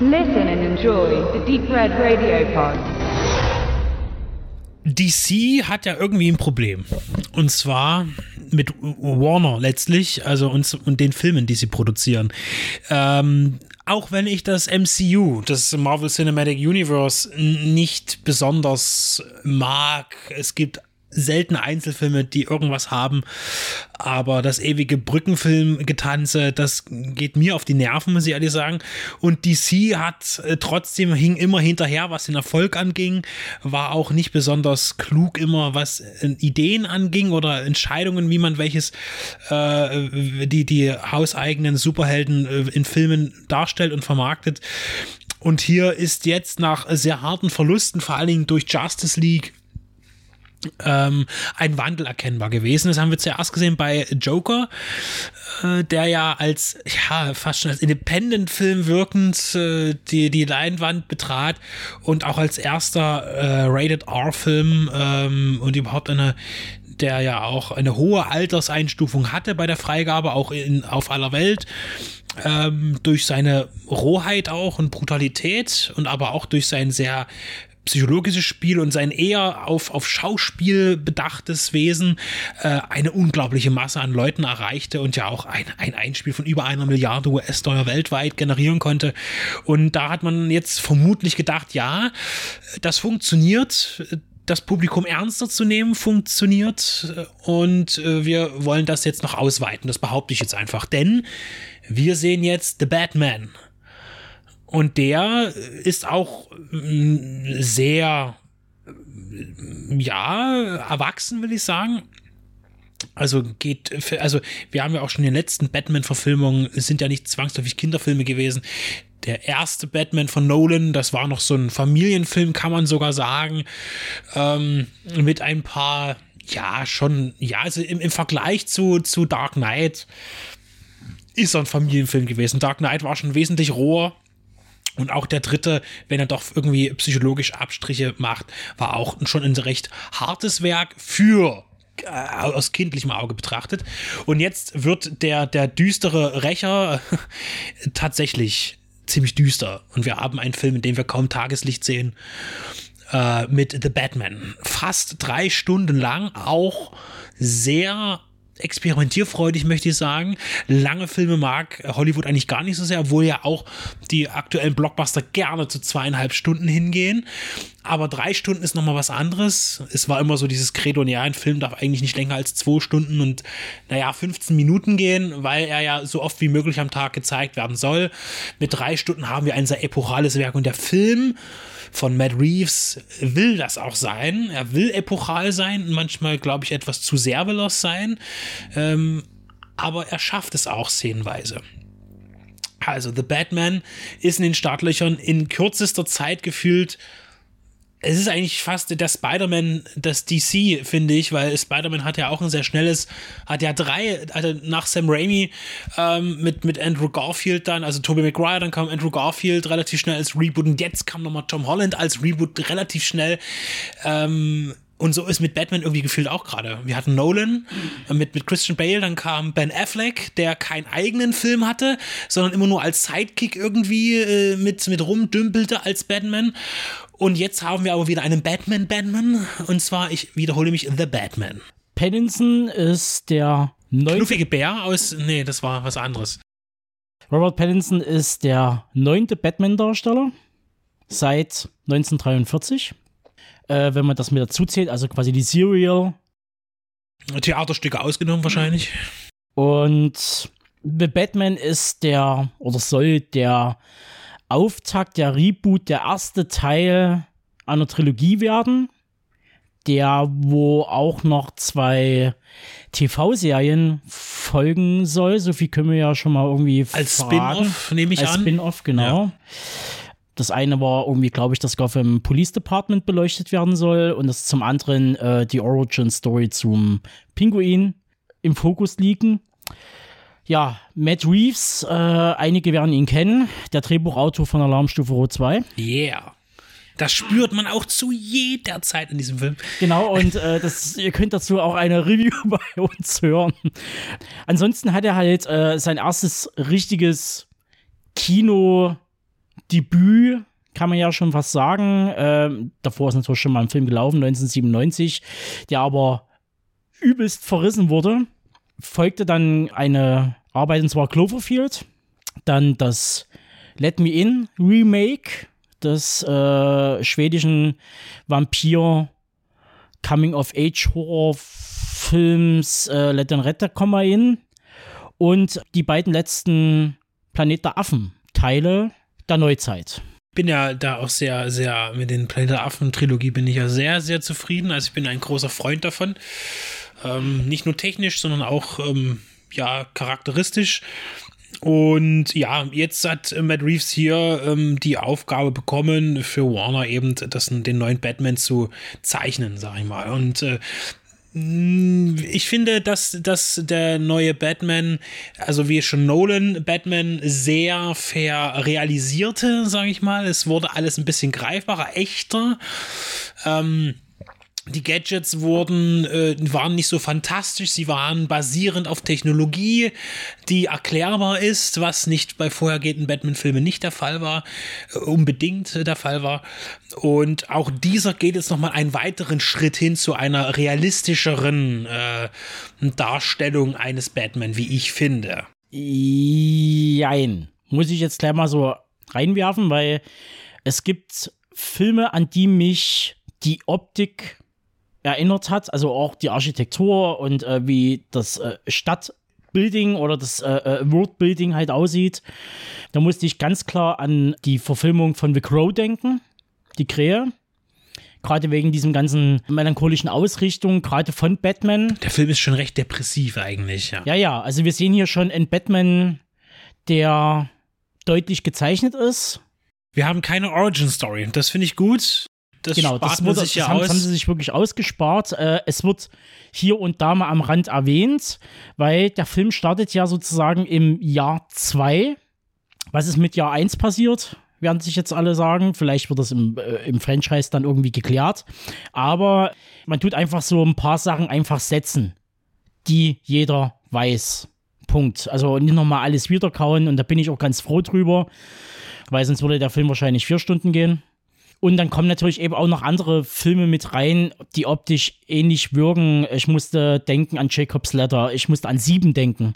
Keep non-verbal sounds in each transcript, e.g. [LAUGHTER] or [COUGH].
Listen and enjoy the Deep Red Radio Pod. DC hat ja irgendwie ein Problem. Und zwar mit Warner letztlich, also uns und den Filmen, die sie produzieren. Ähm, auch wenn ich das MCU, das Marvel Cinematic Universe, nicht besonders mag, es gibt selten Einzelfilme, die irgendwas haben. Aber das ewige Brückenfilm-Getanze, das geht mir auf die Nerven, muss ich ehrlich sagen. Und DC hat äh, trotzdem, hing immer hinterher, was den Erfolg anging, war auch nicht besonders klug immer, was äh, Ideen anging oder Entscheidungen, wie man welches, äh, die, die hauseigenen Superhelden äh, in Filmen darstellt und vermarktet. Und hier ist jetzt nach sehr harten Verlusten, vor allen Dingen durch Justice League, ähm, ein Wandel erkennbar gewesen. Das haben wir zuerst gesehen bei Joker, äh, der ja als, ja, fast schon als Independent-Film wirkend äh, die, die Leinwand betrat und auch als erster äh, Rated-R-Film ähm, und überhaupt eine der ja auch eine hohe Alterseinstufung hatte bei der Freigabe, auch in, auf aller Welt. Ähm, durch seine Rohheit auch und Brutalität und aber auch durch sein sehr psychologisches Spiel und sein eher auf, auf Schauspiel bedachtes Wesen äh, eine unglaubliche Masse an Leuten erreichte und ja auch ein, ein Einspiel von über einer Milliarde US-Dollar weltweit generieren konnte. Und da hat man jetzt vermutlich gedacht, ja, das funktioniert das Publikum ernster zu nehmen funktioniert und äh, wir wollen das jetzt noch ausweiten. Das behaupte ich jetzt einfach, denn wir sehen jetzt The Batman und der ist auch mm, sehr, ja, erwachsen, will ich sagen. Also geht, also wir haben ja auch schon in den letzten Batman-Verfilmungen, sind ja nicht zwangsläufig Kinderfilme gewesen. Der erste Batman von Nolan, das war noch so ein Familienfilm, kann man sogar sagen, ähm, mit ein paar, ja, schon, ja, also im, im Vergleich zu, zu Dark Knight ist er ein Familienfilm gewesen. Dark Knight war schon wesentlich roher und auch der dritte, wenn er doch irgendwie psychologisch Abstriche macht, war auch schon ein recht hartes Werk für äh, aus kindlichem Auge betrachtet. Und jetzt wird der, der düstere Rächer [LAUGHS] tatsächlich ziemlich düster. Und wir haben einen Film, in dem wir kaum Tageslicht sehen, äh, mit The Batman. Fast drei Stunden lang, auch sehr experimentierfreudig, möchte ich sagen. Lange Filme mag Hollywood eigentlich gar nicht so sehr, obwohl ja auch die aktuellen Blockbuster gerne zu zweieinhalb Stunden hingehen. Aber drei Stunden ist nochmal was anderes. Es war immer so dieses Credo, ja, ein Film darf eigentlich nicht länger als zwei Stunden und, naja, 15 Minuten gehen, weil er ja so oft wie möglich am Tag gezeigt werden soll. Mit drei Stunden haben wir ein sehr epochales Werk und der Film von Matt Reeves will das auch sein. Er will epochal sein manchmal, glaube ich, etwas zu sehr sein. Ähm, aber er schafft es auch szenenweise. Also, The Batman ist in den Startlöchern in kürzester Zeit gefühlt es ist eigentlich fast der Spider-Man das DC, finde ich, weil Spider-Man hat ja auch ein sehr schnelles, hat ja drei, also nach Sam Raimi ähm, mit, mit Andrew Garfield dann, also Tobey Maguire, dann kam Andrew Garfield relativ schnell als Reboot und jetzt kam nochmal Tom Holland als Reboot relativ schnell. Ähm, und so ist mit Batman irgendwie gefühlt auch gerade. Wir hatten Nolan mit, mit Christian Bale, dann kam Ben Affleck, der keinen eigenen Film hatte, sondern immer nur als Sidekick irgendwie äh, mit, mit rumdümpelte als Batman. Und jetzt haben wir aber wieder einen Batman-Batman. Und zwar, ich wiederhole mich, The Batman. Pattinson ist der neunte. Knuffige Bär aus. Nee, das war was anderes. Robert Pattinson ist der neunte Batman-Darsteller seit 1943 äh, wenn man das mit dazu zählt, also quasi die Serial. Theaterstücke ausgenommen wahrscheinlich. Und The Batman ist der oder soll der Auftakt, der Reboot, der erste Teil einer Trilogie werden, der wo auch noch zwei TV-Serien folgen soll. So viel können wir ja schon mal irgendwie als Spin-off nehme ich als an. Als Spin-off genau. Ja. Das eine war irgendwie, glaube ich, dass Gotham Police Department beleuchtet werden soll und das zum anderen äh, die Origin Story zum Pinguin im Fokus liegen. Ja, Matt Reeves, äh, einige werden ihn kennen, der Drehbuchautor von Alarmstufe Rot 2. Yeah. Das spürt man auch zu jeder Zeit in diesem Film. Genau, und äh, das, ihr könnt dazu auch eine Review [LAUGHS] bei uns hören. Ansonsten hat er halt äh, sein erstes richtiges Kino Debüt, kann man ja schon fast sagen. Ähm, davor ist natürlich schon mal ein Film gelaufen, 1997, der aber übelst verrissen wurde. Folgte dann eine Arbeit, und zwar Cloverfield. Dann das Let Me In Remake des äh, schwedischen Vampir Coming-of-Age-Horror-Films äh, Let den Retter Komma In und die beiden letzten Planet der Affen-Teile der Neuzeit bin ja da auch sehr, sehr mit den Planet der Affen-Trilogie bin ich ja sehr, sehr zufrieden. Also ich bin ein großer Freund davon. Ähm, nicht nur technisch, sondern auch ähm, ja, charakteristisch. Und ja, jetzt hat Matt Reeves hier ähm, die Aufgabe bekommen, für Warner eben das, den neuen Batman zu zeichnen, sag ich mal. Und äh, ich finde, dass, dass der neue Batman, also wie schon Nolan Batman, sehr fair realisierte, sage ich mal. Es wurde alles ein bisschen greifbarer, echter. Ähm, die Gadgets wurden, äh, waren nicht so fantastisch, sie waren basierend auf Technologie, die erklärbar ist, was nicht bei vorhergehenden Batman-Filmen nicht der Fall war, äh, unbedingt der Fall war. Und auch dieser geht jetzt nochmal einen weiteren Schritt hin zu einer realistischeren äh, Darstellung eines Batman, wie ich finde. Jein. Muss ich jetzt gleich mal so reinwerfen, weil es gibt Filme, an die mich die Optik erinnert hat, also auch die Architektur und äh, wie das äh, Stadtbuilding oder das äh, äh, Worldbuilding halt aussieht. Da musste ich ganz klar an die Verfilmung von The Crow denken, die Krähe. Gerade wegen diesem ganzen melancholischen Ausrichtung, gerade von Batman. Der Film ist schon recht depressiv eigentlich, ja. Ja, ja, also wir sehen hier schon einen Batman, der deutlich gezeichnet ist. Wir haben keine Origin Story. Das finde ich gut. Das genau, das, wurde, das, haben, das haben sie sich wirklich ausgespart. Äh, es wird hier und da mal am Rand erwähnt, weil der Film startet ja sozusagen im Jahr 2. Was ist mit Jahr 1 passiert? Werden sich jetzt alle sagen. Vielleicht wird das im, äh, im Franchise dann irgendwie geklärt. Aber man tut einfach so ein paar Sachen einfach setzen, die jeder weiß. Punkt. Also nicht nochmal alles wiederkauen und da bin ich auch ganz froh drüber, weil sonst würde der Film wahrscheinlich vier Stunden gehen. Und dann kommen natürlich eben auch noch andere Filme mit rein, die optisch ähnlich wirken. Ich musste denken an Jacob's Letter, ich musste an Sieben denken.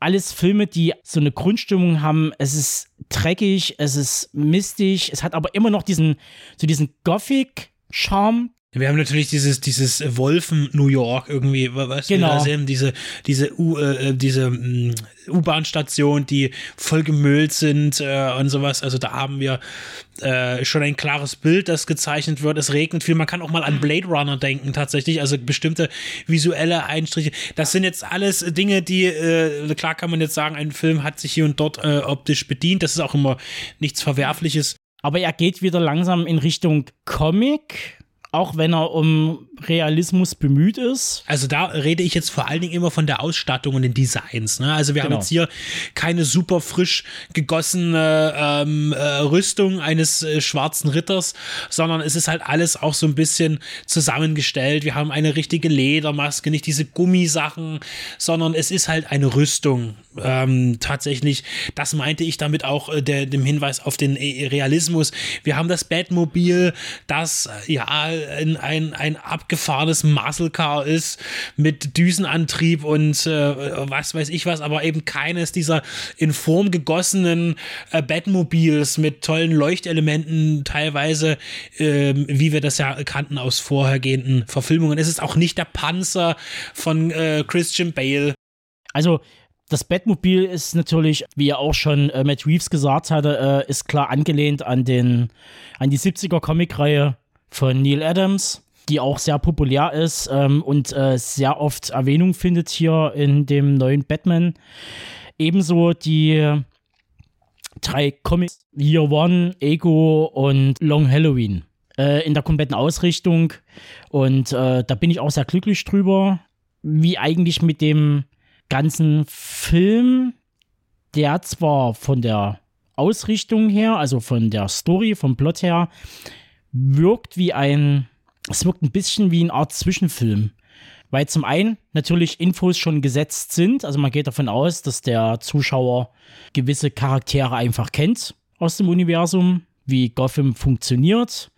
Alles Filme, die so eine Grundstimmung haben. Es ist dreckig, es ist mistig, es hat aber immer noch diesen, so diesen Gothic-Charme, wir haben natürlich dieses, dieses Wolfen New York irgendwie, was genau. wir da sehen, diese, diese U, äh, diese mm, U-Bahn-Station, die voll gemüllt sind äh, und sowas. Also da haben wir äh, schon ein klares Bild, das gezeichnet wird. Es regnet viel. Man kann auch mal an Blade Runner denken, tatsächlich. Also bestimmte visuelle Einstriche. Das sind jetzt alles Dinge, die, äh, klar kann man jetzt sagen, ein Film hat sich hier und dort äh, optisch bedient. Das ist auch immer nichts Verwerfliches. Aber er geht wieder langsam in Richtung Comic auch wenn er um Realismus bemüht ist. Also da rede ich jetzt vor allen Dingen immer von der Ausstattung und den Designs. Ne? Also wir genau. haben jetzt hier keine super frisch gegossene ähm, äh, Rüstung eines äh, schwarzen Ritters, sondern es ist halt alles auch so ein bisschen zusammengestellt. Wir haben eine richtige Ledermaske, nicht diese Gummisachen, sondern es ist halt eine Rüstung. Ähm, tatsächlich, das meinte ich damit auch äh, der, dem Hinweis auf den äh, Realismus. Wir haben das Batmobil, das äh, ja ein, ein, ein abgefahrenes Muscle Car ist mit Düsenantrieb und äh, was weiß ich was, aber eben keines dieser in Form gegossenen äh, Batmobils mit tollen Leuchtelementen teilweise, äh, wie wir das ja kannten aus vorhergehenden Verfilmungen. Es ist auch nicht der Panzer von äh, Christian Bale. Also das Batmobil ist natürlich, wie ja auch schon äh, Matt Reeves gesagt hatte, äh, ist klar angelehnt an den an die 70er Comicreihe von Neil Adams, die auch sehr populär ist ähm, und äh, sehr oft Erwähnung findet hier in dem neuen Batman. Ebenso die drei Comics Year One, Ego und Long Halloween äh, in der kompletten Ausrichtung. Und äh, da bin ich auch sehr glücklich drüber, wie eigentlich mit dem ganzen Film, der zwar von der Ausrichtung her, also von der Story, vom Plot her, wirkt wie ein, es wirkt ein bisschen wie eine Art Zwischenfilm. Weil zum einen natürlich Infos schon gesetzt sind, also man geht davon aus, dass der Zuschauer gewisse Charaktere einfach kennt aus dem Universum, wie Gotham funktioniert,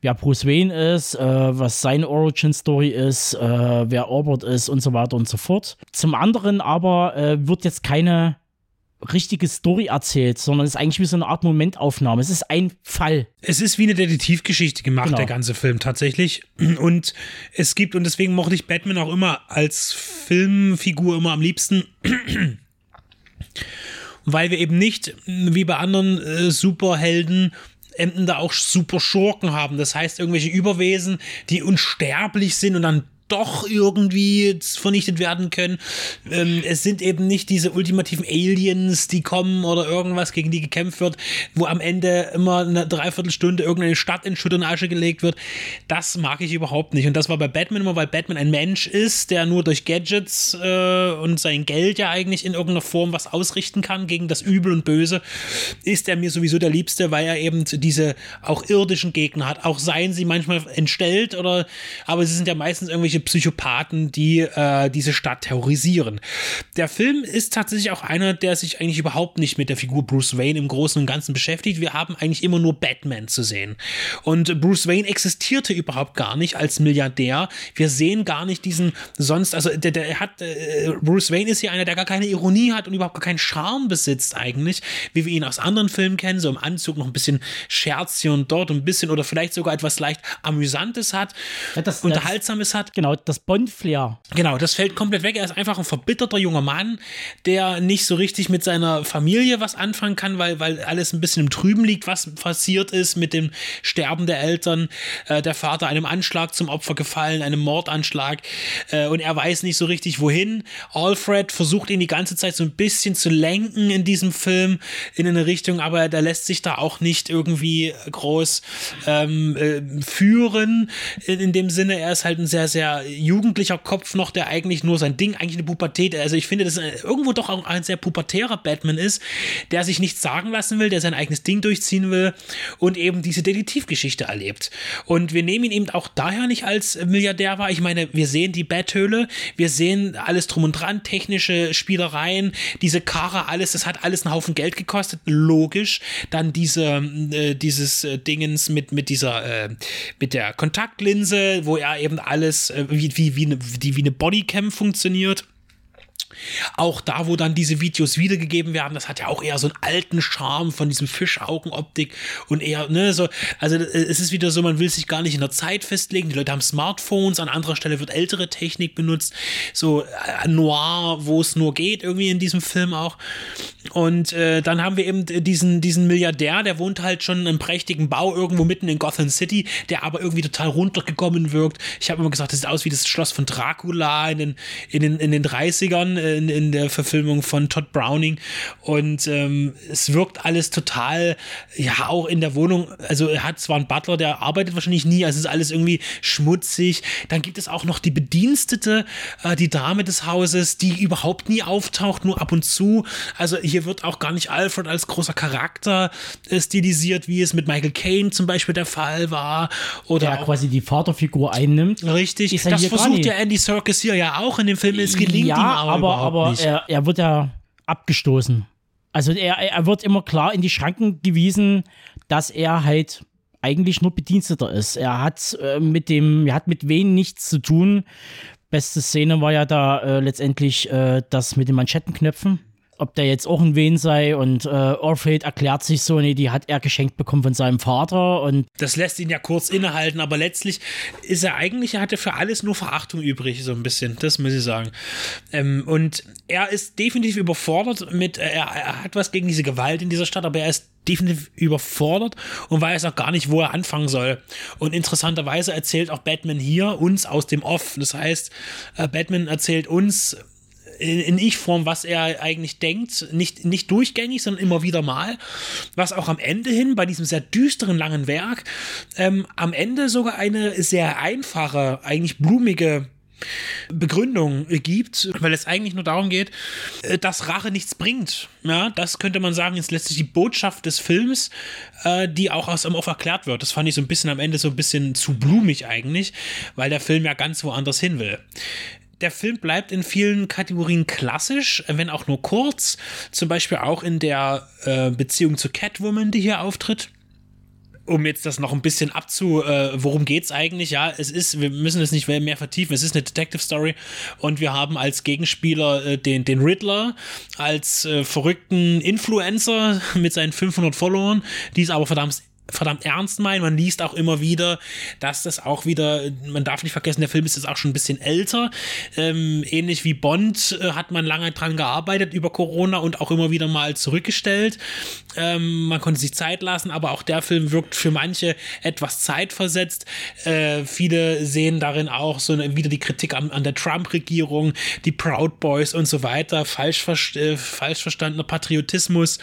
wer Bruce Wayne ist, äh, was seine Origin-Story ist, äh, wer Albert ist und so weiter und so fort. Zum anderen aber äh, wird jetzt keine richtige Story erzählt, sondern es ist eigentlich wie so eine Art Momentaufnahme. Es ist ein Fall. Es ist wie eine Detektivgeschichte gemacht, Genau. der ganze Film tatsächlich. Und es gibt, und deswegen mochte ich Batman auch immer als Filmfigur immer am liebsten. Weil wir eben nicht, wie bei anderen äh, Superhelden, Enden da auch super Schurken haben. Das heißt, irgendwelche Überwesen, die unsterblich sind und dann doch irgendwie vernichtet werden können. Ähm, es sind eben nicht diese ultimativen Aliens, die kommen oder irgendwas, gegen die gekämpft wird, wo am Ende immer eine Dreiviertelstunde irgendeine Stadt in Schutt und Asche gelegt wird. Das mag ich überhaupt nicht. Und das war bei Batman immer, weil Batman ein Mensch ist, der nur durch Gadgets äh, und sein Geld ja eigentlich in irgendeiner Form was ausrichten kann gegen das Übel und Böse, ist er mir sowieso der Liebste, weil er eben diese auch irdischen Gegner hat. Auch seien sie manchmal entstellt oder, aber sie sind ja meistens irgendwelche Psychopathen, die äh, diese Stadt terrorisieren. Der Film ist tatsächlich auch einer, der sich eigentlich überhaupt nicht mit der Figur Bruce Wayne im Großen und Ganzen beschäftigt. Wir haben eigentlich immer nur Batman zu sehen. Und Bruce Wayne existierte überhaupt gar nicht als Milliardär. Wir sehen gar nicht diesen sonst, also der, der hat, äh, Bruce Wayne ist hier einer, der gar keine Ironie hat und überhaupt gar keinen Charme besitzt eigentlich, wie wir ihn aus anderen Filmen kennen, so im Anzug noch ein bisschen Scherz hier und dort, ein bisschen oder vielleicht sogar etwas leicht Amüsantes hat, das- das- Unterhaltsames hat. Genau, das Bond-Flair. Genau, das fällt komplett weg. Er ist einfach ein verbitterter junger Mann, der nicht so richtig mit seiner Familie was anfangen kann, weil, weil alles ein bisschen im Trüben liegt, was passiert ist mit dem Sterben der Eltern. Äh, der Vater einem Anschlag zum Opfer gefallen, einem Mordanschlag. Äh, und er weiß nicht so richtig, wohin. Alfred versucht ihn die ganze Zeit so ein bisschen zu lenken in diesem Film in eine Richtung, aber der lässt sich da auch nicht irgendwie groß ähm, äh, führen. In, in dem Sinne, er ist halt ein sehr, sehr jugendlicher Kopf noch, der eigentlich nur sein Ding, eigentlich eine Pubertät, also ich finde, dass er irgendwo doch auch ein sehr pubertärer Batman ist, der sich nichts sagen lassen will, der sein eigenes Ding durchziehen will und eben diese Detektivgeschichte erlebt. Und wir nehmen ihn eben auch daher nicht als Milliardär wahr. Ich meine, wir sehen die Betthöhle, wir sehen alles drum und dran, technische Spielereien, diese Karre, alles, das hat alles einen Haufen Geld gekostet, logisch. Dann diese, äh, dieses äh, Dingens mit, mit dieser, äh, mit der Kontaktlinse, wo er eben alles, äh, wie, wie, wie, eine, wie eine Bodycam funktioniert. Auch da, wo dann diese Videos wiedergegeben werden, das hat ja auch eher so einen alten Charme von diesem Fischaugenoptik und eher, ne, so, also äh, es ist wieder so, man will sich gar nicht in der Zeit festlegen. Die Leute haben Smartphones, an anderer Stelle wird ältere Technik benutzt, so äh, noir, wo es nur geht, irgendwie in diesem Film auch. Und äh, dann haben wir eben diesen, diesen Milliardär, der wohnt halt schon in einem prächtigen Bau irgendwo mitten in Gotham City, der aber irgendwie total runtergekommen wirkt. Ich habe immer gesagt, das sieht aus wie das Schloss von Dracula in den, in den, in den 30ern, äh, in, in der Verfilmung von Todd Browning. Und ähm, es wirkt alles total, ja, auch in der Wohnung. Also er hat zwar einen Butler, der arbeitet wahrscheinlich nie, also es ist alles irgendwie schmutzig. Dann gibt es auch noch die Bedienstete, äh, die Dame des Hauses, die überhaupt nie auftaucht, nur ab und zu. Also hier wird auch gar nicht Alfred als großer Charakter stilisiert, wie es mit Michael Caine zum Beispiel der Fall war. Oder Der quasi die Vaterfigur einnimmt. Richtig, das versucht ja Andy Serkis hier ja auch in dem Film. Es gelingt ja, ihm aber, aber, aber nicht. er, er wird ja abgestoßen. Also er, er wird immer klar in die Schranken gewiesen, dass er halt eigentlich nur Bediensteter ist. Er hat äh, mit dem, er hat mit wen nichts zu tun. Beste Szene war ja da äh, letztendlich äh, das mit den Manschettenknöpfen. Ob der jetzt auch ein Wen sei und äh, Orpheus erklärt sich so, nee, die hat er geschenkt bekommen von seinem Vater und Das lässt ihn ja kurz innehalten, aber letztlich ist er eigentlich, er hatte für alles nur Verachtung übrig, so ein bisschen, das muss ich sagen. Ähm, und er ist definitiv überfordert mit, äh, er, er hat was gegen diese Gewalt in dieser Stadt, aber er ist definitiv überfordert und weiß auch gar nicht, wo er anfangen soll. Und interessanterweise erzählt auch Batman hier uns aus dem Off. Das heißt, äh, Batman erzählt uns in, in Ich-Form, was er eigentlich denkt. Nicht, nicht durchgängig, sondern immer wieder mal. Was auch am Ende hin, bei diesem sehr düsteren, langen Werk, ähm, am Ende sogar eine sehr einfache, eigentlich blumige Begründung gibt, weil es eigentlich nur darum geht, äh, dass Rache nichts bringt. Ja, das könnte man sagen, ist letztlich die Botschaft des Films, äh, die auch aus dem Off erklärt wird. Das fand ich so ein bisschen am Ende so ein bisschen zu blumig eigentlich, weil der Film ja ganz woanders hin will. Der Film bleibt in vielen Kategorien klassisch, wenn auch nur kurz. Zum Beispiel auch in der äh, Beziehung zu Catwoman, die hier auftritt um jetzt das noch ein bisschen abzu, äh, worum geht's eigentlich? Ja, es ist, wir müssen es nicht mehr vertiefen. Es ist eine Detective Story und wir haben als Gegenspieler äh, den, den Riddler als äh, verrückten Influencer mit seinen 500 Followern, die es aber verdammt verdammt ernst meinen. Man liest auch immer wieder, dass das auch wieder, man darf nicht vergessen, der Film ist jetzt auch schon ein bisschen älter. Ähm, ähnlich wie Bond äh, hat man lange dran gearbeitet über Corona und auch immer wieder mal zurückgestellt. Ähm, man konnte sich Zeit lassen, aber auch der Film wirkt für manche etwas zeitversetzt. Äh, viele sehen darin auch so eine, wieder die Kritik an, an der Trump-Regierung, die Proud Boys und so weiter, falsch, äh, falsch verstandener Patriotismus.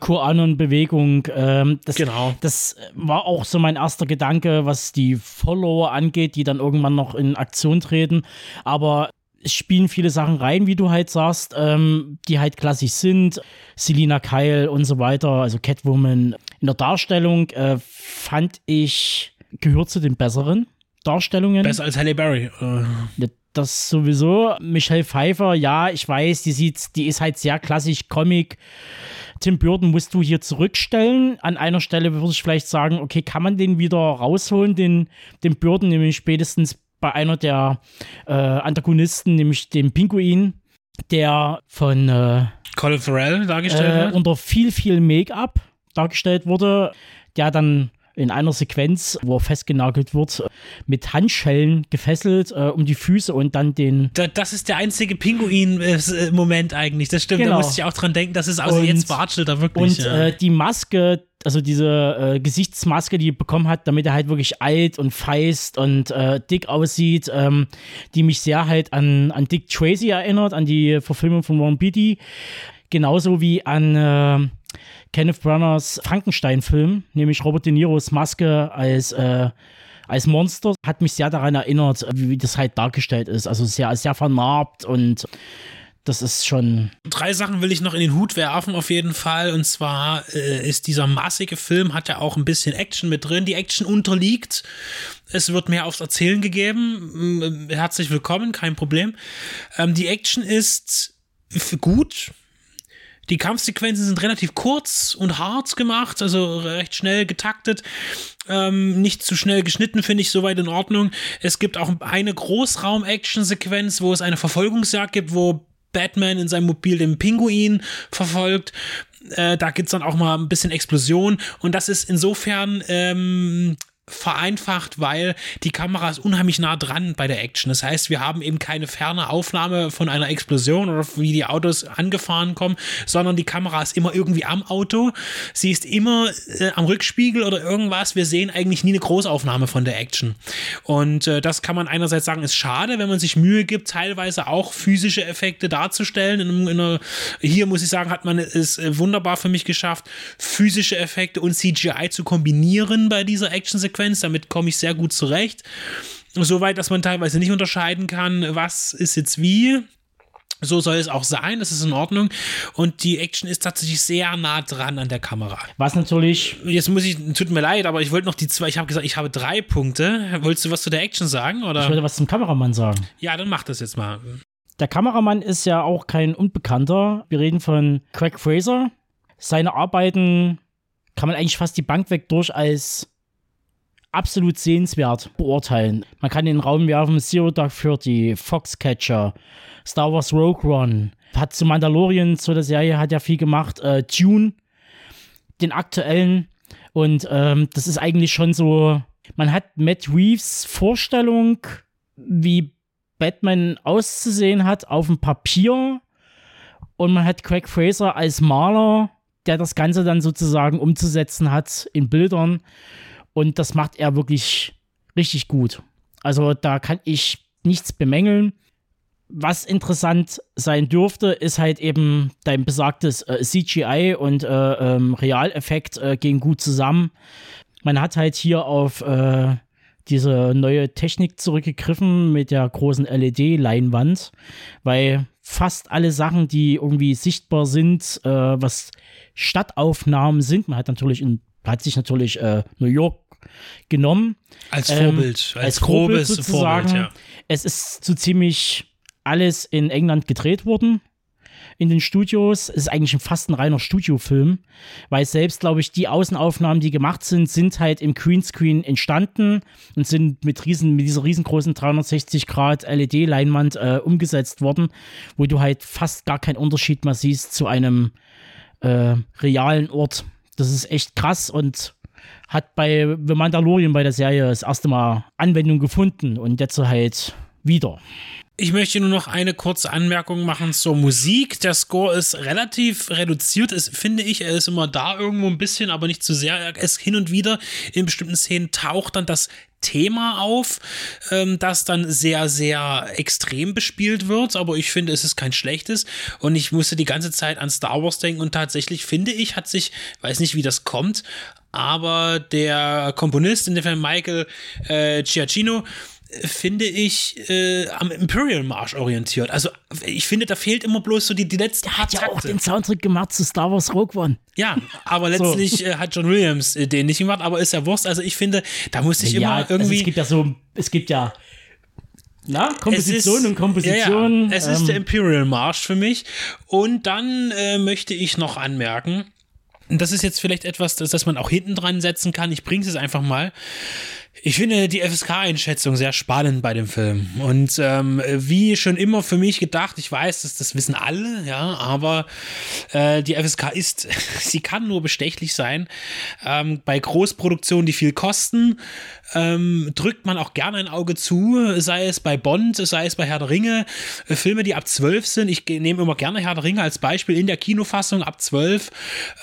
QAnon-Bewegung. Ähm, das, Genau. Das war auch so mein erster Gedanke, was die Follower angeht, die dann irgendwann noch in Aktion treten. Aber es spielen viele Sachen rein, wie du halt sagst, ähm, die halt klassisch sind. Selina Kyle und so weiter, also Catwoman. In der Darstellung äh, fand ich, gehört zu den besseren Darstellungen. Besser als Halle Berry. Äh, Das sowieso. Michelle Pfeiffer, ja, ich weiß, die sieht, die ist halt sehr klassisch Comic. Tim Burton musst du hier zurückstellen. An einer Stelle würde ich vielleicht sagen, okay, kann man den wieder rausholen, den, den Burton, nämlich spätestens bei einer der äh, Antagonisten, nämlich dem Pinguin, der von äh, Colin Farrell dargestellt äh, wird. unter viel, viel Make-up dargestellt wurde, der dann in einer Sequenz, wo er festgenagelt wird, mit Handschellen gefesselt äh, um die Füße und dann den Da, das ist der einzige Pinguin-Moment eigentlich. Das stimmt. Genau. Da musste ich auch dran denken, das ist also Und- jetzt watschelt er wirklich. Und ja. äh, die Maske, also diese äh, Gesichtsmaske, die er bekommen hat, damit er halt wirklich alt und feist und äh, dick aussieht, ähm, die mich sehr halt an, an Dick Tracy erinnert, an die Verfilmung von Warren Beatty. Genauso wie an äh, Kenneth Branaghs Frankenstein-Film, nämlich Robert De Niros Maske als, äh, als Monster, hat mich sehr daran erinnert, wie, wie das halt dargestellt ist. Also sehr, sehr vernarbt und das ist schon Drei Sachen will ich noch in den Hut werfen, auf jeden Fall. Und zwar äh, ist dieser massige Film, hat ja auch ein bisschen Action mit drin. Die Action unterliegt. Es wird mehr aufs Erzählen gegeben. Ähm, Herzlich willkommen, kein Problem. Ähm, die Action ist gut. Die Kampfsequenzen sind relativ kurz und hart gemacht, also recht schnell getaktet. Ähm, nicht zu schnell geschnitten, finde ich soweit in Ordnung. Es gibt auch eine Großraum-Action-Sequenz, wo es eine Verfolgungsjagd gibt, wo Batman in seinem Mobil den Pinguin verfolgt. Äh, da gibt's dann auch mal ein bisschen Explosion. Und das ist insofern ähm, vereinfacht, weil die Kamera ist unheimlich nah dran bei der Action. Das heißt, wir haben eben keine ferne Aufnahme von einer Explosion oder wie die Autos angefahren kommen, sondern die Kamera ist immer irgendwie am Auto. Sie ist immer äh, am Rückspiegel oder irgendwas. Wir sehen eigentlich nie eine Großaufnahme von der Action. Und äh, das kann man einerseits sagen, ist schade, wenn man sich Mühe gibt, teilweise auch physische Effekte darzustellen. In, in einer, hier muss ich sagen, hat man es äh, wunderbar für mich geschafft, physische Effekte und CGI zu kombinieren bei dieser Actionsequenz. Damit komme ich sehr gut zurecht. Soweit, dass man teilweise nicht unterscheiden kann, was ist jetzt wie. So soll es auch sein, das ist in Ordnung. Und die Action ist tatsächlich sehr nah dran an der Kamera. was natürlich Jetzt muss ich, tut mir leid, aber ich wollte noch die zwei, ich habe gesagt, ich habe drei Punkte. Wolltest du was zu der Action sagen? Ich Oder? wollte was zum Kameramann sagen. Ja, dann mach das jetzt mal. Der Kameramann ist ja auch kein Unbekannter. Wir reden von Craig Fraser. Seine Arbeiten kann man eigentlich fast die Bank weg durch als absolut sehenswert beurteilen. Man kann den Raum werfen Zero Dark Thirty, Foxcatcher, Star Wars Rogue One. Hat zu Mandalorian, zu der Serie, hat ja viel gemacht. Äh, Dune, den aktuellen. Und ähm, das ist eigentlich schon so, man hat Matt Reeves Vorstellung, wie Batman auszusehen hat auf dem Papier und man hat Craig Fraser als Maler, der das Ganze dann sozusagen umzusetzen hat in Bildern und das macht er wirklich richtig gut. Also da kann ich nichts bemängeln. Was interessant sein dürfte, ist halt eben dein besagtes äh, CGI und äh, ähm, Realeffekt äh, gehen gut zusammen. Man hat halt hier auf äh, diese neue Technik zurückgegriffen mit der großen LED-Leinwand, weil fast alle Sachen, die irgendwie sichtbar sind, äh, was Stadtaufnahmen sind, man hat natürlich in, hat sich natürlich äh, New York genommen Als ähm, Vorbild, als, als Vorbild sozusagen. Vorbild, ja. Es ist so ziemlich alles in England gedreht worden in den Studios. Es ist eigentlich fast ein reiner Studiofilm, weil selbst, glaube ich, die Außenaufnahmen, die gemacht sind, sind halt im Greenscreen entstanden und sind mit, riesen, mit dieser riesengroßen 360 Grad LED-Leinwand äh, umgesetzt worden, wo du halt fast gar keinen Unterschied mehr siehst zu einem äh, realen Ort. Das ist echt krass und hat bei The Mandalorian bei der Serie das erste Mal Anwendung gefunden und jetzt halt wieder. Ich möchte nur noch eine kurze Anmerkung machen zur Musik. Der Score ist relativ reduziert, ist, finde ich. Er ist immer da irgendwo ein bisschen, aber nicht zu sehr. Er ist hin und wieder in bestimmten Szenen taucht dann das Thema auf, ähm, das dann sehr, sehr extrem bespielt wird, aber ich finde, es ist kein schlechtes und ich musste die ganze Zeit an Star Wars denken und tatsächlich finde ich, hat sich, weiß nicht, wie das kommt, aber der Komponist in dem Fall Michael äh, Giacchino, finde ich, äh, am Imperial Marsch orientiert. Also ich finde, da fehlt immer bloß so die, die letzte Der hat ja auch den Soundtrack gemacht zu Star Wars Rogue One. Ja, aber letztlich so. äh, hat John Williams äh, den nicht gemacht, aber ist ja Wurst. Also ich finde, da muss ich ja, immer irgendwie... Also es gibt ja so, es gibt ja na, Komposition ist, und Komposition. Ja, ja. Es ähm, ist der Imperial Marsch für mich. Und dann äh, möchte ich noch anmerken, das ist jetzt vielleicht etwas, das, das man auch hinten dran setzen kann. Ich bringe es einfach mal. Ich finde die FSK-Einschätzung sehr spannend bei dem Film. Und ähm, wie schon immer für mich gedacht, ich weiß, dass das wissen alle, ja, aber äh, die FSK ist, [LAUGHS] sie kann nur bestechlich sein. Ähm, bei Großproduktionen, die viel kosten, ähm, drückt man auch gerne ein Auge zu, sei es bei Bond, sei es bei Herr der Ringe, Filme, die ab 12 sind. Ich nehme immer gerne Herr der Ringe als Beispiel in der Kinofassung ab 12,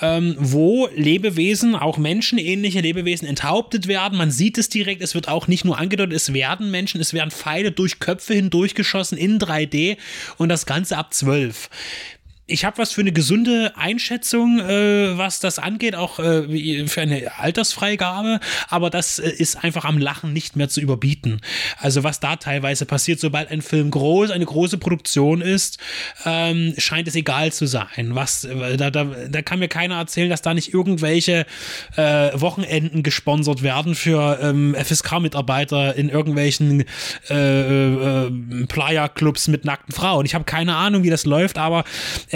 ähm, wo Lebewesen, auch menschenähnliche Lebewesen enthauptet werden. Man sieht es direkt, es wird auch nicht nur angedeutet, es werden Menschen, es werden Pfeile durch Köpfe hindurchgeschossen in 3D und das Ganze ab 12 ich habe was für eine gesunde Einschätzung, äh, was das angeht, auch äh, für eine Altersfreigabe, aber das äh, ist einfach am Lachen nicht mehr zu überbieten. Also was da teilweise passiert, sobald ein Film groß, eine große Produktion ist, ähm, scheint es egal zu sein. Was, äh, da, da, da kann mir keiner erzählen, dass da nicht irgendwelche äh, Wochenenden gesponsert werden für ähm, FSK-Mitarbeiter in irgendwelchen äh, Playa-Clubs mit nackten Frauen. Ich habe keine Ahnung, wie das läuft, aber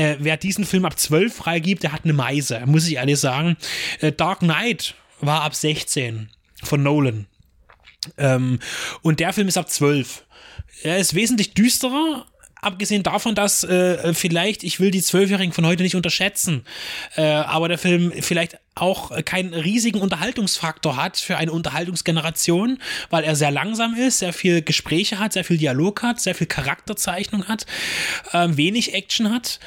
äh, wer diesen Film ab 12 freigibt, der hat eine Meise, muss ich ehrlich sagen. Äh, Dark Knight war ab 16 von Nolan. Ähm, und der Film ist ab 12. Er ist wesentlich düsterer, abgesehen davon, dass äh, vielleicht, ich will die Zwölfjährigen von heute nicht unterschätzen, äh, aber der Film vielleicht auch keinen riesigen Unterhaltungsfaktor hat für eine Unterhaltungsgeneration, weil er sehr langsam ist, sehr viel Gespräche hat, sehr viel Dialog hat, sehr viel Charakterzeichnung hat, äh, wenig Action hat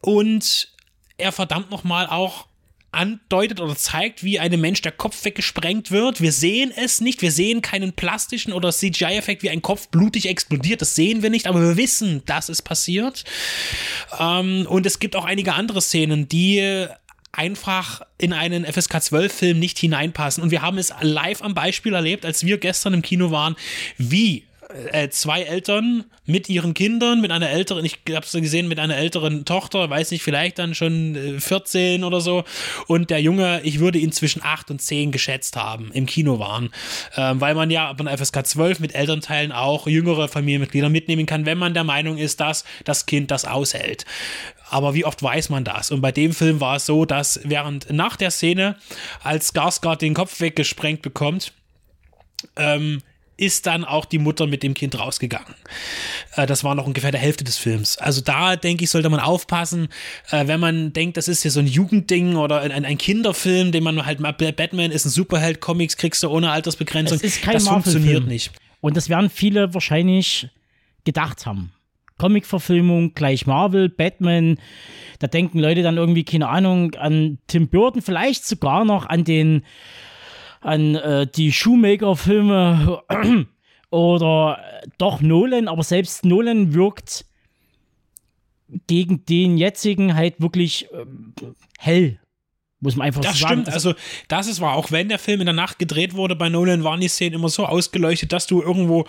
und er verdammt nochmal auch andeutet oder zeigt, wie einem Mensch der Kopf weggesprengt wird. Wir sehen es nicht, wir sehen keinen plastischen oder CGI-Effekt, wie ein Kopf blutig explodiert. Das sehen wir nicht, aber wir wissen, dass es passiert. Ähm, und es gibt auch einige andere Szenen, die einfach in einen FSK 12 Film nicht hineinpassen. Und wir haben es live am Beispiel erlebt, als wir gestern im Kino waren, wie äh, zwei Eltern mit ihren Kindern, mit einer älteren, ich habe es gesehen, mit einer älteren Tochter, weiß nicht, vielleicht dann schon äh, 14 oder so. Und der Junge, ich würde ihn zwischen 8 und 10 geschätzt haben, im Kino waren. Ähm, weil man ja von FSK 12 mit Elternteilen auch jüngere Familienmitglieder mitnehmen kann, wenn man der Meinung ist, dass das Kind das aushält. Aber wie oft weiß man das? Und bei dem Film war es so, dass während nach der Szene, als Skarsgård den Kopf weggesprengt bekommt, ähm, ist dann auch die Mutter mit dem Kind rausgegangen. Äh, das war noch ungefähr der Hälfte des Films. Also da, denke ich, sollte man aufpassen, äh, wenn man denkt, das ist hier so ein Jugendding oder ein, ein Kinderfilm, den man halt mal, Batman ist ein Superheld, Comics kriegst du ohne Altersbegrenzung. Es ist kein das funktioniert nicht. Und das werden viele wahrscheinlich gedacht haben. Comic-Verfilmung gleich Marvel, Batman. Da denken Leute dann irgendwie, keine Ahnung, an Tim Burton, vielleicht sogar noch an den an äh, die Shoemaker-Filme [CLEARS THROAT] oder doch Nolan, aber selbst Nolan wirkt gegen den jetzigen halt wirklich äh, hell. Muss man einfach das so sagen. Das stimmt, also das ist wahr. Auch wenn der Film in der Nacht gedreht wurde, bei Nolan waren die Szenen immer so ausgeleuchtet, dass du irgendwo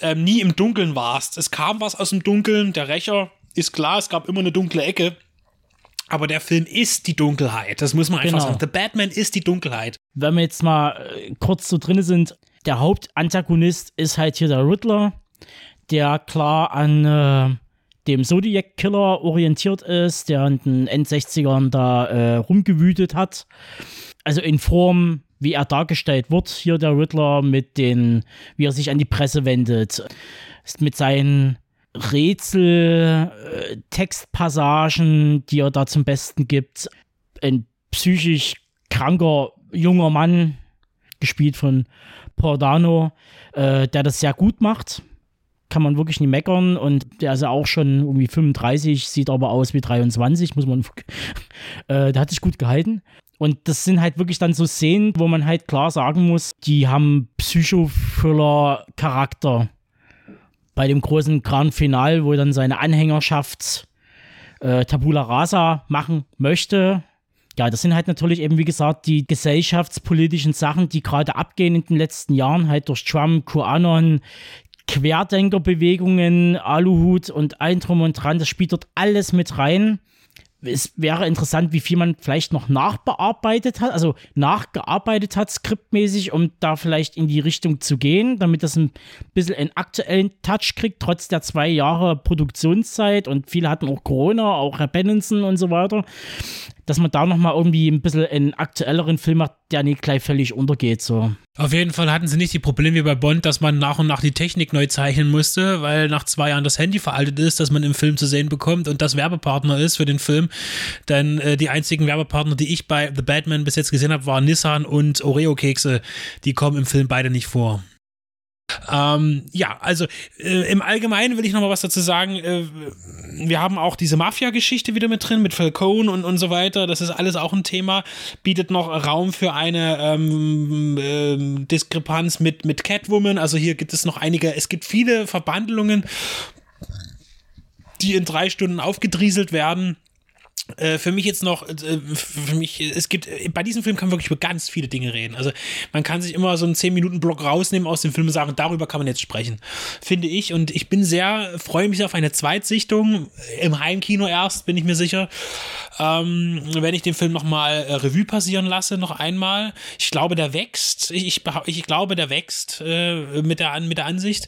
ähm, nie im Dunkeln warst. Es kam was aus dem Dunkeln, der Rächer ist klar, es gab immer eine dunkle Ecke. Aber der Film ist die Dunkelheit. Das muss man einfach genau. sagen. The Batman ist die Dunkelheit. Wenn wir jetzt mal äh, kurz so drin sind, der Hauptantagonist ist halt hier der Riddler, der klar an äh, dem Zodiac Killer orientiert ist, der in den End-60ern da äh, rumgewütet hat. Also in Form, wie er dargestellt wird, hier der Riddler mit den, wie er sich an die Presse wendet, mit seinen Rätsel, äh, Textpassagen, die er da zum Besten gibt. Ein psychisch kranker junger Mann, gespielt von Pordano, äh, der das sehr gut macht kann man wirklich nicht meckern und der ist ja auch schon irgendwie 35, sieht aber aus wie 23, muss man, [LAUGHS] äh, der hat sich gut gehalten. Und das sind halt wirklich dann so Szenen, wo man halt klar sagen muss, die haben Psychofüller-Charakter. Bei dem großen Grand Final, wo dann seine Anhängerschaft äh, Tabula Rasa machen möchte. Ja, das sind halt natürlich eben, wie gesagt, die gesellschaftspolitischen Sachen, die gerade abgehen in den letzten Jahren, halt durch Trump, QAnon, Querdenkerbewegungen, Aluhut und ein Drum und Dran, das spielt dort alles mit rein. Es wäre interessant, wie viel man vielleicht noch nachbearbeitet hat, also nachgearbeitet hat, skriptmäßig, um da vielleicht in die Richtung zu gehen, damit das ein bisschen einen aktuellen Touch kriegt, trotz der zwei Jahre Produktionszeit und viele hatten auch Corona, auch Herr Benenson und so weiter dass man da nochmal irgendwie ein bisschen einen aktuelleren Film macht, der nicht gleich völlig untergeht. So. Auf jeden Fall hatten sie nicht die Probleme wie bei Bond, dass man nach und nach die Technik neu zeichnen musste, weil nach zwei Jahren das Handy veraltet ist, das man im Film zu sehen bekommt und das Werbepartner ist für den Film. Denn äh, die einzigen Werbepartner, die ich bei The Batman bis jetzt gesehen habe, waren Nissan und Oreo-Kekse. Die kommen im Film beide nicht vor. Ähm, ja, also äh, im Allgemeinen will ich noch mal was dazu sagen. Äh, wir haben auch diese Mafia-Geschichte wieder mit drin, mit Falcone und, und so weiter. Das ist alles auch ein Thema. Bietet noch Raum für eine ähm, äh, Diskrepanz mit, mit Catwoman. Also hier gibt es noch einige, es gibt viele Verbandelungen, die in drei Stunden aufgedrieselt werden. Äh, für mich jetzt noch, äh, für mich, es gibt, bei diesem Film kann man wirklich über ganz viele Dinge reden. Also man kann sich immer so einen 10-Minuten-Block rausnehmen aus dem Film und sagen, darüber kann man jetzt sprechen, finde ich. Und ich bin sehr, freue mich auf eine Zweitsichtung, im Heimkino erst, bin ich mir sicher. Ähm, wenn ich den Film nochmal äh, Revue passieren lasse, noch einmal. Ich glaube, der wächst. Ich, ich, ich glaube, der wächst äh, mit, der, mit der Ansicht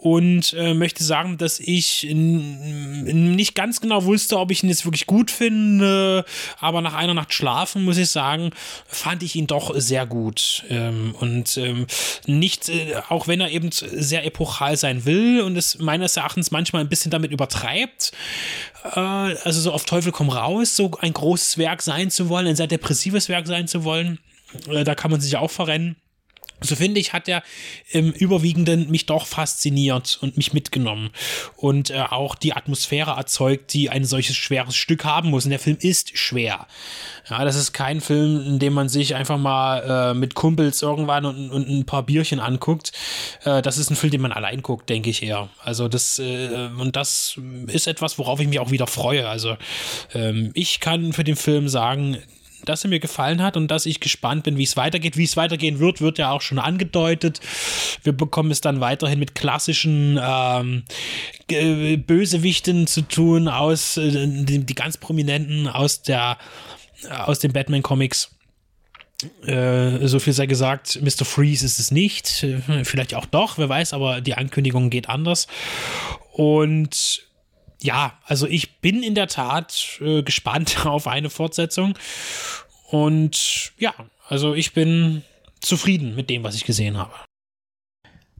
und äh, möchte sagen, dass ich nicht ganz genau wusste, ob ich ihn jetzt wirklich gut finde, aber nach einer Nacht schlafen, muss ich sagen, fand ich ihn doch sehr gut. Ähm, und ähm, nicht, äh, auch wenn er eben sehr epochal sein will und es meines Erachtens manchmal ein bisschen damit übertreibt, äh, also so auf Teufel komm raus, so ein großes Werk sein zu wollen, ein sehr depressives Werk sein zu wollen, äh, da kann man sich auch verrennen so finde ich, hat er im Überwiegenden mich doch fasziniert und mich mitgenommen und äh, auch die Atmosphäre erzeugt, die ein solches schweres Stück haben muss. Und der Film ist schwer. Ja, das ist kein Film, in dem man sich einfach mal äh, mit Kumpels irgendwann und, und, ein paar Bierchen anguckt. Äh, das ist ein Film, den man allein guckt, denke ich eher. Also das äh, und das ist etwas, worauf ich mich auch wieder freue. Also ähm, ich kann für den Film sagen, dass er mir gefallen hat und dass ich gespannt bin, wie es weitergeht. Wie es weitergehen wird, wird ja auch schon angedeutet. Wir bekommen es dann weiterhin mit klassischen ähm, Bösewichten zu tun aus äh, die, die, ganz prominenten aus der aus den Batman Comics. Äh, so viel sei gesagt, Mr. Freeze ist es nicht. Äh, vielleicht auch doch, wer weiß, aber die Ankündigung geht anders. Und ja, also ich bin in der Tat äh, gespannt [LAUGHS] auf eine Fortsetzung. Und ja, also ich bin zufrieden mit dem, was ich gesehen habe.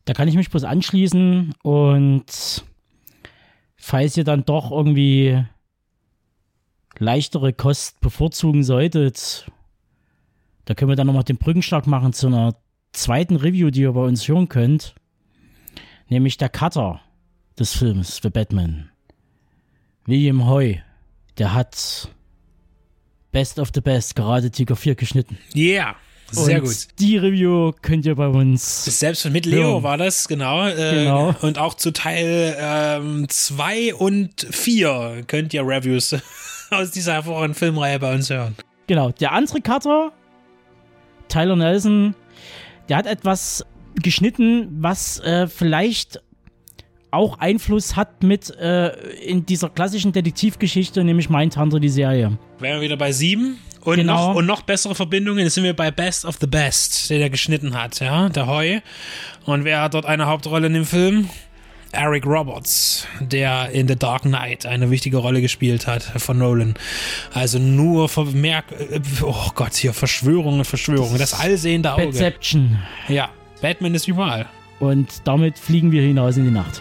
Da kann ich mich bloß anschließen und falls ihr dann doch irgendwie leichtere Kost bevorzugen solltet, da können wir dann nochmal den Brückenschlag machen zu einer zweiten Review, die ihr bei uns hören könnt. Nämlich der Cutter des Films für Batman. William Hoy, der hat Best of the Best gerade Tiger 4 geschnitten. Yeah. Sehr und gut. Die Review könnt ihr bei uns. Selbst mit Leo hören. war das, genau. Äh, genau. Und auch zu Teil 2 ähm, und 4 könnt ihr Reviews [LAUGHS] aus dieser hervorragenden Filmreihe bei uns hören. Genau. Der andere Cutter, Tyler Nelson, der hat etwas geschnitten, was äh, vielleicht auch Einfluss hat mit äh, in dieser klassischen Detektivgeschichte, nämlich Mindhunter, die Serie. Wären wir wieder bei sieben und, genau. noch, und noch bessere Verbindungen. Jetzt sind wir bei Best of the Best, der der geschnitten hat, ja, der Hoy. Und wer hat dort eine Hauptrolle in dem Film? Eric Roberts, der in The Dark Knight eine wichtige Rolle gespielt hat von Nolan. Also nur Vermerk, äh, oh Gott, hier Verschwörungen, Verschwörungen, das, das allsehende Auge. Perception. Ja, Batman ist überall. Und damit fliegen wir hinaus in die Nacht.